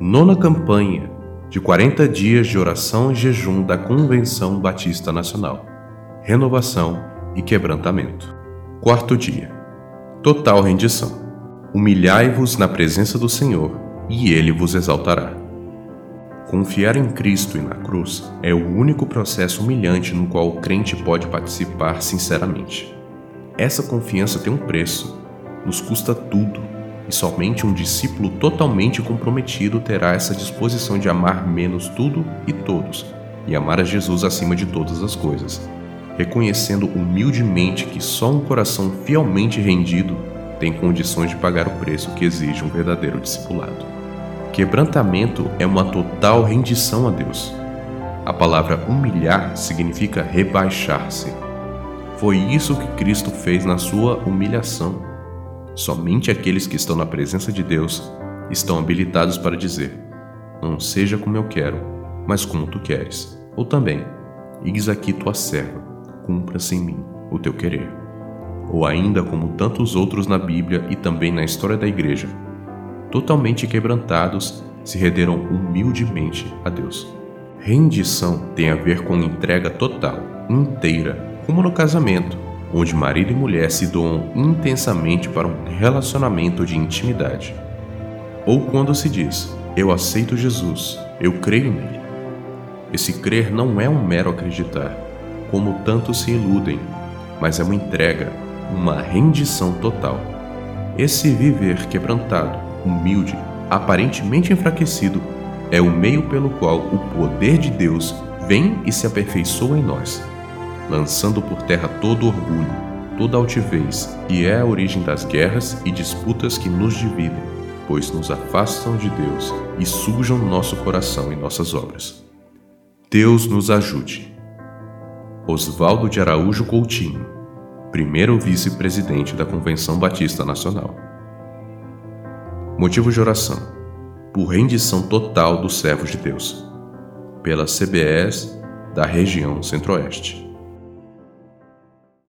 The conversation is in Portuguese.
Nona campanha de 40 dias de oração e jejum da Convenção Batista Nacional. Renovação e quebrantamento. Quarto dia. Total rendição. Humilhai-vos na presença do Senhor, e ele vos exaltará. Confiar em Cristo e na cruz é o único processo humilhante no qual o crente pode participar sinceramente. Essa confiança tem um preço, nos custa tudo e somente um discípulo totalmente comprometido terá essa disposição de amar menos tudo e todos, e amar a Jesus acima de todas as coisas, reconhecendo humildemente que só um coração fielmente rendido tem condições de pagar o preço que exige um verdadeiro discipulado. Quebrantamento é uma total rendição a Deus. A palavra humilhar significa rebaixar-se. Foi isso que Cristo fez na sua humilhação Somente aqueles que estão na presença de Deus estão habilitados para dizer: Não seja como eu quero, mas como tu queres. Ou também: Eis aqui tua serva, cumpra-se em mim o teu querer. Ou ainda como tantos outros na Bíblia e também na história da igreja, totalmente quebrantados, se renderam humildemente a Deus. Rendição tem a ver com entrega total, inteira, como no casamento onde marido e mulher se doam intensamente para um relacionamento de intimidade. Ou quando se diz: Eu aceito Jesus, eu creio nele. Esse crer não é um mero acreditar, como tantos se iludem, mas é uma entrega, uma rendição total. Esse viver quebrantado, humilde, aparentemente enfraquecido, é o meio pelo qual o poder de Deus vem e se aperfeiçoa em nós lançando por terra todo orgulho, toda altivez, e é a origem das guerras e disputas que nos dividem, pois nos afastam de Deus e sujam nosso coração e nossas obras. Deus nos ajude. Oswaldo de Araújo Coutinho, primeiro vice-presidente da Convenção Batista Nacional. Motivo de oração: por rendição total dos servos de Deus, pela CBS da região Centro-Oeste.